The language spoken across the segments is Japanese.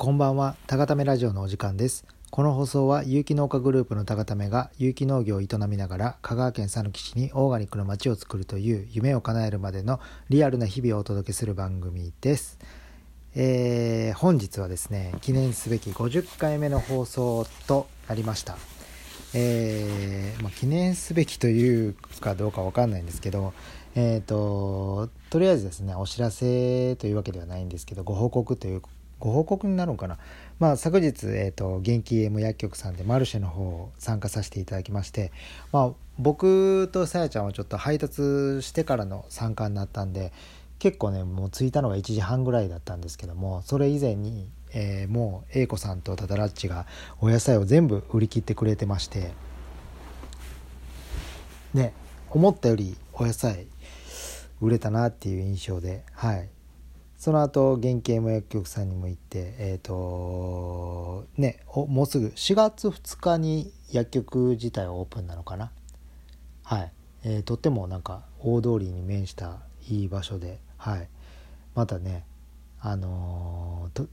こんばんは、高ためラジオのお時間です。この放送は有機農家グループの高ためが有機農業を営みながら香川県佐野市にオーガニックの街を作るという夢を叶えるまでのリアルな日々をお届けする番組です。えー本日はですね、記念すべき50回目の放送となりました。えーまあ、記念すべきというかどうかわかんないんですけど、えー、ととりあえずですねお知らせというわけではないんですけどご報告というご報告になるのかな、まあ、昨日、えー、と元気 M 薬局さんでマルシェの方参加させていただきまして、まあ、僕とさやちゃんはちょっと配達してからの参加になったんで結構ねもう着いたのが1時半ぐらいだったんですけどもそれ以前に、えーもう A 子さんとタタラッチがお野菜を全部売り切ってくれてましてね思ったよりお野菜売れたなっていう印象ではい。その後原型も薬局さんにも行ってえっ、とねもうすぐ4月2日に薬局自体はオープンなのかな？はい、えーとってもなんか大通りに面したいい場所ではい。またねあのーと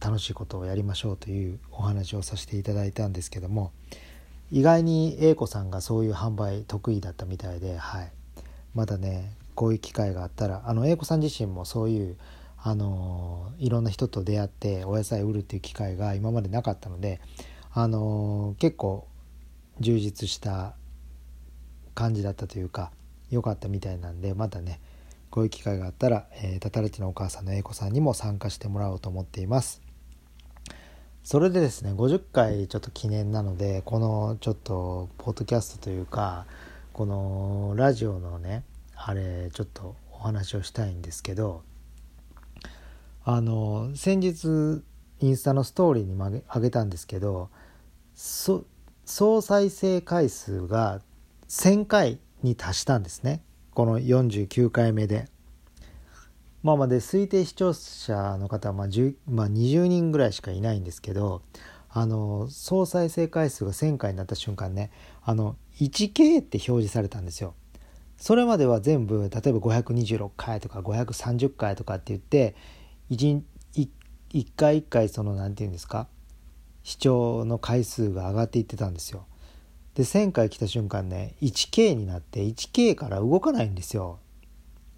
楽しいことをやりましょうというお話をさせていただいたんですけども意外に A 子さんがそういう販売得意だったみたいで、はい、またねこういう機会があったらあの A 子さん自身もそういうあのいろんな人と出会ってお野菜売るっていう機会が今までなかったのであの結構充実した感じだったというか良かったみたいなんでまたねこういう機会があったら、えー、タタレチのお母さんの A 子さんにも参加してもらおうと思っています。それでですね50回ちょっと記念なのでこのちょっとポッドキャストというかこのラジオのねあれちょっとお話をしたいんですけどあの先日インスタのストーリーにも上げたんですけど総再生回数が1000回に達したんですねこの49回目で。まあまあで推定視聴者の方はまあ10、まあ、20人ぐらいしかいないんですけどあの総再生回数が1000回になった瞬間ねあの 1K って表示されたんですよ。それまでは全部例えば526回とか530回とかって言って 1, 回1回その何て言うんですか視聴の回数が上がっていってたんですよ。で1000回来た瞬間ね 1K になって 1K から動かないんですよ。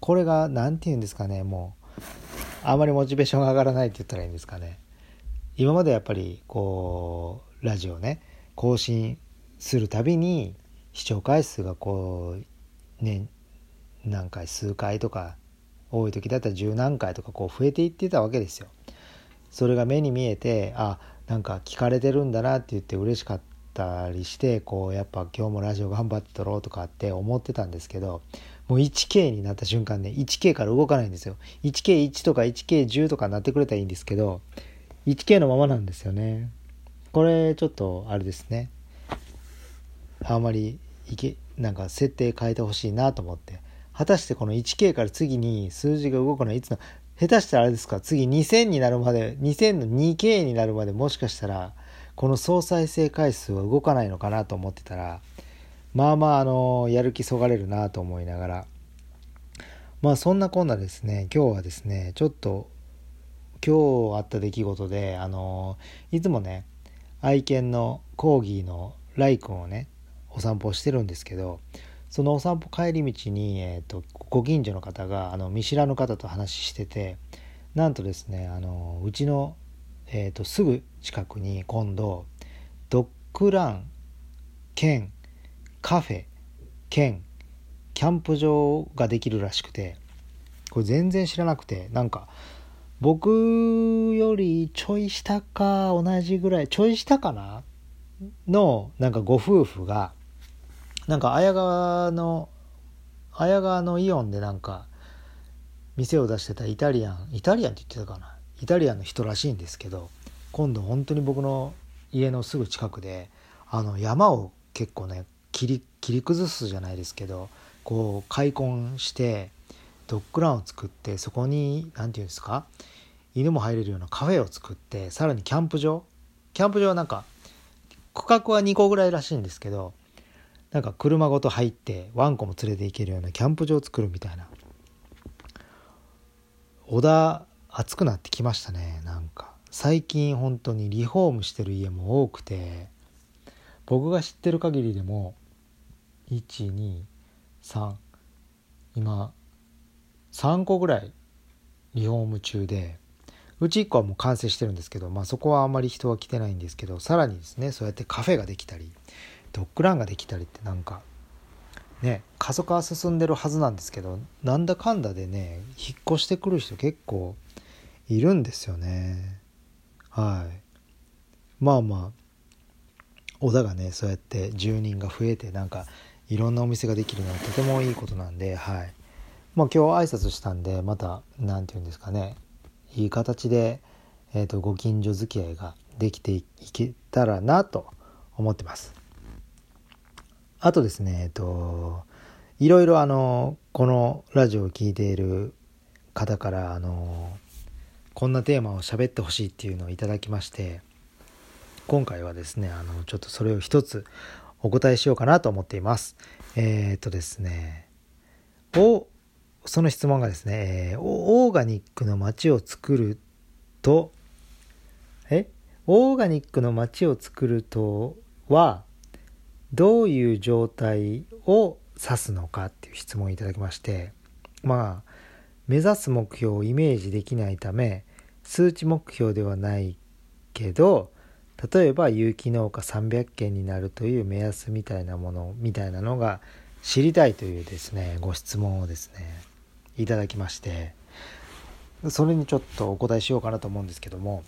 これが何て言うんですかねもうあまりモチベーションが上がらないって言ったらいいんですかね今までやっぱりこうラジオね更新するたびに視聴回数がこうね何回数回とか多い時だったら十何回とかこう増えていってたわけですよ。それが目に見えてあなんか聞かれてるんだなって言って嬉しかったりしてこうやっぱ今日もラジオ頑張って撮ろうとかって思ってたんですけどもう 1K になった瞬間ね 1K から動かないんですよ。1K1 とか 1K10 とかなってくれたらいいんですけど 1K のままなんですよね。これちょっとあれですね。あんまりいけなんか設定変えてほしいなと思って。果たしてこの 1K から次に数字が動くのはいつの？下手したらあれですか？次2000になるまで2000の 2K になるまでもしかしたらこの総再生回数は動かないのかなと思ってたらまあまああのやる気そがれるなと思いながら。まあそんなこんなですね。今日はですねちょっと今日あった出来事であのいつもね愛犬のコーギーのライ君をねお散歩してるんですけどそのお散歩帰り道に、えーと、ご近所の方があの見知らぬ方と話しててなんとですねあのうちの、えーと、すぐ近くに今度ドッグラン兼カフェ兼キャンプ場ができるらしくてこれ全然知らなくてなんか僕よりちょい下か同じぐらいちょい下かな？のなんかご夫婦がなんか綾川の綾川のイオンでなんか店を出してたイタリアンイタリアンって言ってたかな？イタリアンの人らしいんですけど今度本当に僕の家のすぐ近くであの山を結構ね切り切り崩すじゃないですけどこう開墾してドッグランを作ってそこに何て言うんですか？犬も入れるようなカフェを作ってさらにキャンプ場？キャンプ場はなんか区画は2個ぐらいらしいんですけどなんか車ごと入ってワンコも連れて行けるようなキャンプ場を作るみたいな。小田暑くなってきましたねなんか。最近本当にリフォームしてる家も多くて僕が知ってる限りでも123今3個ぐらいリフォーム中でうち1個はもう完成してるんですけど、まあ、そこはあんまり人は来てないんですけどさらにですねそうやってカフェができたりドッグランができたりってなんかね過疎化は進んでるはずなんですけどなんだかんだでね引っ越してくる人結構いるんですよね。はい。まあまあ小田がねそうやって住人が増えてなんかいろんなお店ができるのはとてもいいことなんではい。まあ今日挨拶したんでまた何て言うんですかねいい形で、えーと、ご近所付き合いができていけたらなと思ってます。あとですねえっ、といろいろあのこのラジオを聴いている方からあのこんなテーマを喋ってほしいっていうのをいただきまして今回はですねあのちょっとそれを一つお答えしようかなと思っています。えっ、とですねおその質問がですね、えー、オーガニックの街を作るとえ？オーガニックの街を作るとはどういう状態を指すのかっていう質問をいただきましてまあ目指す目標をイメージできないため数値目標ではないけど例えば有機農家300件になるという目安みたいなものみたいなのが知りたいというですねご質問をですねいただきましてそれにちょっとお答えしようかなと思うんですけども、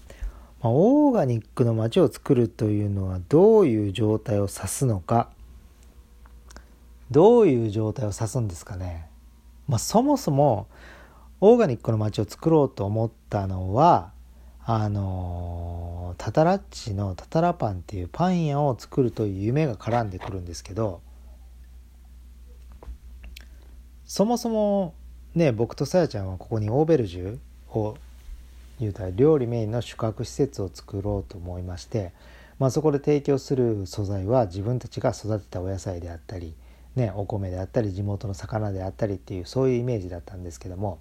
まあ、オーガニックの街を作るというのはどういう状態を指すのか。どういう状態を指すんですかね、まあ、そもそもオーガニックの街を作ろうと思ったのはあのタタラッチのタタラパンっていうパン屋を作るという夢が絡んでくるんですけどそもそもね僕とさやちゃんはここにオーベルジュを言うたら料理メインの宿泊施設を作ろうと思いまして、まあ、そこで提供する素材は自分たちが育てたお野菜であったりね、お米であったり地元の魚であったりっていうそういうイメージだったんですけども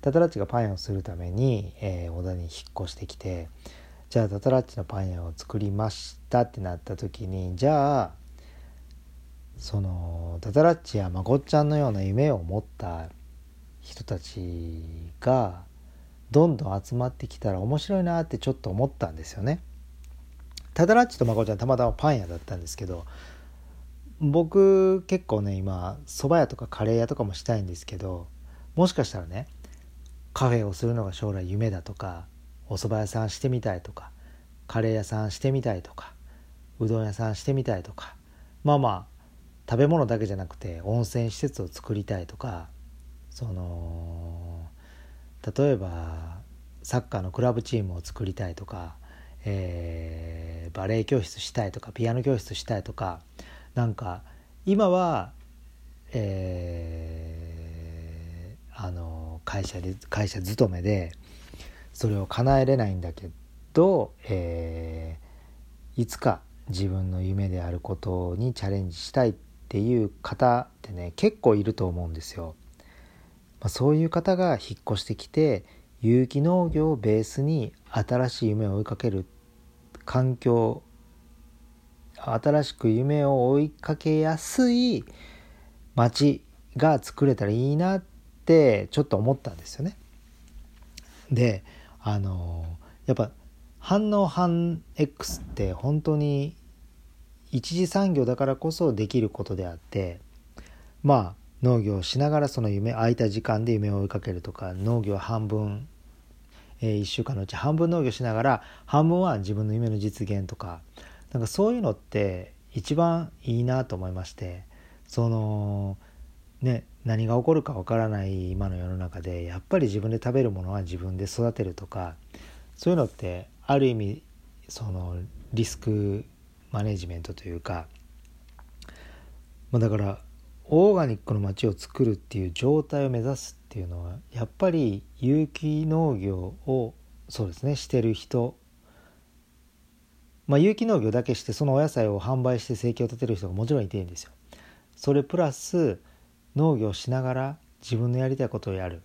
タタラッチがパン屋をするために、えー、小田に引っ越してきてじゃあタタラッチのパン屋を作りましたってなった時にじゃあそのタタラッチやまこっちゃんのような夢を持った人たちがどんどん集まってきたら面白いなってちょっと思ったんですよね。タタラッチとまこちゃんたまたまパン屋だったんですけど僕結構ね今蕎麦屋とかカレー屋とかもしたいんですけどもしかしたらねカフェをするのが将来夢だとかお蕎麦屋さんしてみたいとかカレー屋さんしてみたいとかうどん屋さんしてみたいとかまあまあ食べ物だけじゃなくて温泉施設を作りたいとかその例えばサッカーのクラブチームを作りたいとか、えー、バレエ教室したいとかピアノ教室したいとかなんか今は、えー、あの会社で会社勤めでそれを叶えれないんだけど、えー、いつか自分の夢であることにチャレンジしたいっていう方ってね結構いると思うんですよ。まあ、そういう方が引っ越してきて有機農業をベースに新しい夢を追いかける環境新しく夢を追いかけやすい街が作れたらいいなってちょっと思ったんですよね。であのやっぱ反応反 X って本当に一次産業だからこそできることであってまあ農業をしながらその夢空いた時間で夢を追いかけるとか農業半分、えー、1週間のうち半分農業しながら半分は自分の夢の実現とかなんかそういうのって一番いいなと思いましてそのね何が起こるかわからない今の世の中でやっぱり自分で食べるものは自分で育てるとかそういうのってある意味そのリスクマネジメントというか、まあ、だからオーガニックの街を作るっていう状態を目指すっていうのはやっぱり有機農業をそうですねしてる人。まあ、有機農業だけしてそのお野菜を販売して生計を立てる人がもちろんいていいんですよ。それプラス農業しながら自分のやりたいことをやる。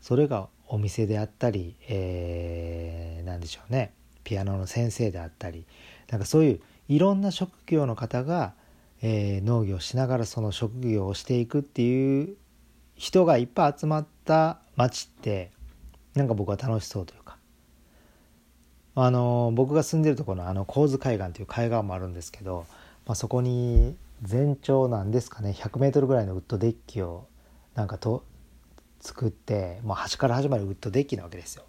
それがお店であったり、えー、何でしょうね。ピアノの先生であったり。なんかそういういろんな職業の方が、えー、農業しながらその職業をしていくっていう人がいっぱい集まった町ってなんか僕は楽しそうというかあの僕が住んでるところのあの神津海岸という海岸もあるんですけど、まあ、そこに全長なんですかね 100m ぐらいのウッドデッキをなんかと作ってもう端から端までウッドデッキなわけですよ。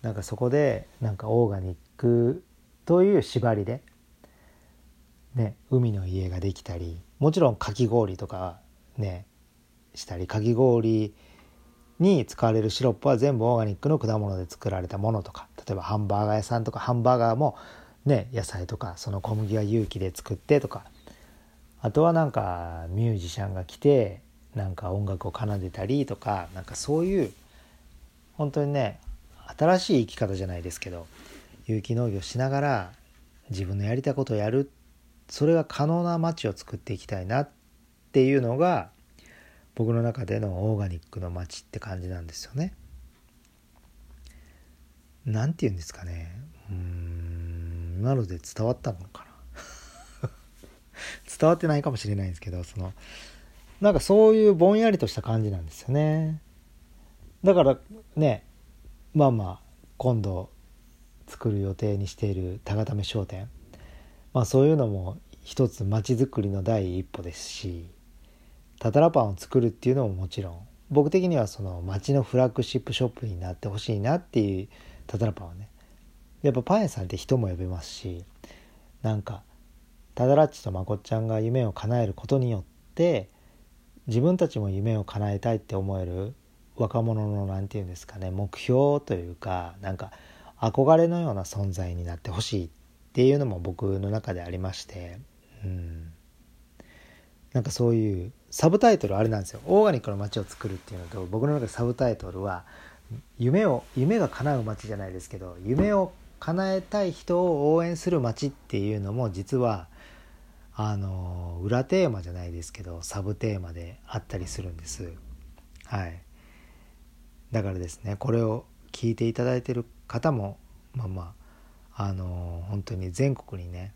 なんかそこでなんかオーガニックという縛りで、ね、海の家ができたりもちろんかき氷とかねしたりかき氷に使われるシロップは全部オーガニックの果物で作られたものとか例えばハンバーガー屋さんとかハンバーガーもね野菜とかその小麦は有機で作ってとかあとはなんかミュージシャンが来てなんか音楽を奏でたりとかなんかそういう本当にね新しい生き方じゃないですけど有機農業しながら自分のやりたいことをやるそれが可能な街を作っていきたいなっていうのが僕の中でのオーガニックの街って感じなんですよね。なんて言うんですかね。うん今ので伝わったのかな。伝わってないかもしれないんですけどそのなんかそういうぼんやりとした感じなんですよね。だからねまあまあ今度作る予定にしている高為商店まあそういうのも一つ街づくりの第一歩ですしタタラパンを作るっていうのももちろん僕的にはその町のフラッグシップショップになってほしいなっていうタタラパンはね。やっぱパン屋さんって人も呼べますしなんかタダラッチとまこっちゃんが夢を叶えることによって自分たちも夢を叶えたいって思える若者の何て言うんですかね目標というかなんか憧れのような存在になってほしいっっていうのも僕の中でありましてうん。なんかそういうサブタイトルあれなんですよ。オーガニックの街を作るっていうのと僕の中でサブタイトルは夢を夢が叶う街じゃないですけど夢を叶えたい人を応援する街っていうのも実はあの裏テーマじゃないですけどサブテーマであったりするんです。はい。だからですねこれを聞いていただいてる方もまあまああの本当に全国にね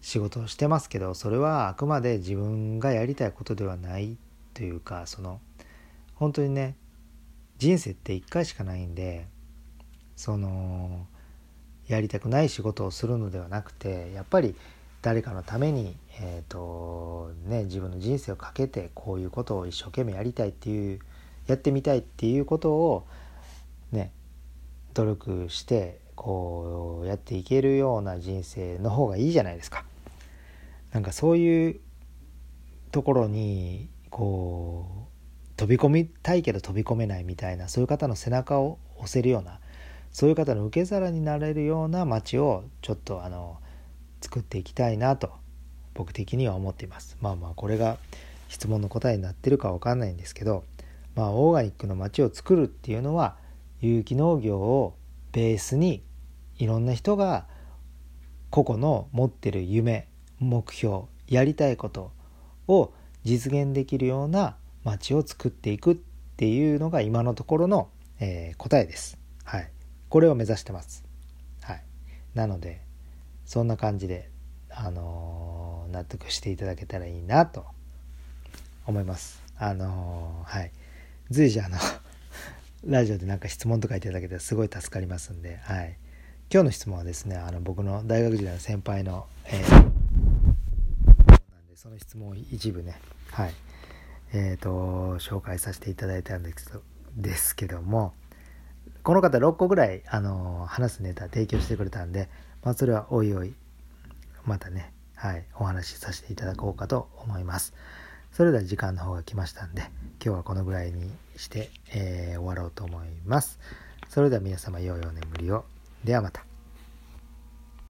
仕事をしてますけどそれはあくまで自分がやりたいことではないというかその本当にね人生って1回しかないんでそのやりたくない仕事をするのではなくてやっぱり誰かのために、えーとね、自分の人生をかけてこういうことを一生懸命やりたいっていうやってみたいっていうことをね努力してこうやっていけるような人生の方がいいじゃないですか。なんかそういうところにこう飛び込みたいけど飛び込めないみたいなそういう方の背中を押せるようなそういう方の受け皿になれるような街をちょっとあの作っていきたいなと僕的には思っていますまあまあこれが質問の答えになってるか分かんないんですけどまあオーガニックの街を作るっていうのは有機農業をベースにいろんな人が個々の持ってる夢目標やりたいことを実現できるような街を作っていくっていうのが今のところの、えー、答えです。はい、これを目指してます。はい、なのでそんな感じで、あのー、納得していただけたらいいなと思います。あのー、はい随時あのラジオでなんか質問とかいただけたらすごい助かりますんで、はい、今日の質問はですねあの僕の大学時代の先輩の、えー、なんでその質問を一部ねはいえーと、紹介させていただいたんですけどですけどもこの方6個ぐらいあの話すネタ提供してくれたんで、まあ、それはおいおいまたね、はい、お話しさせていただこうかと思います。それでは時間の方が来ましたんで今日はこのぐらいにして、えー、終わろうと思います。それでは皆様良いお眠りを。ではまた。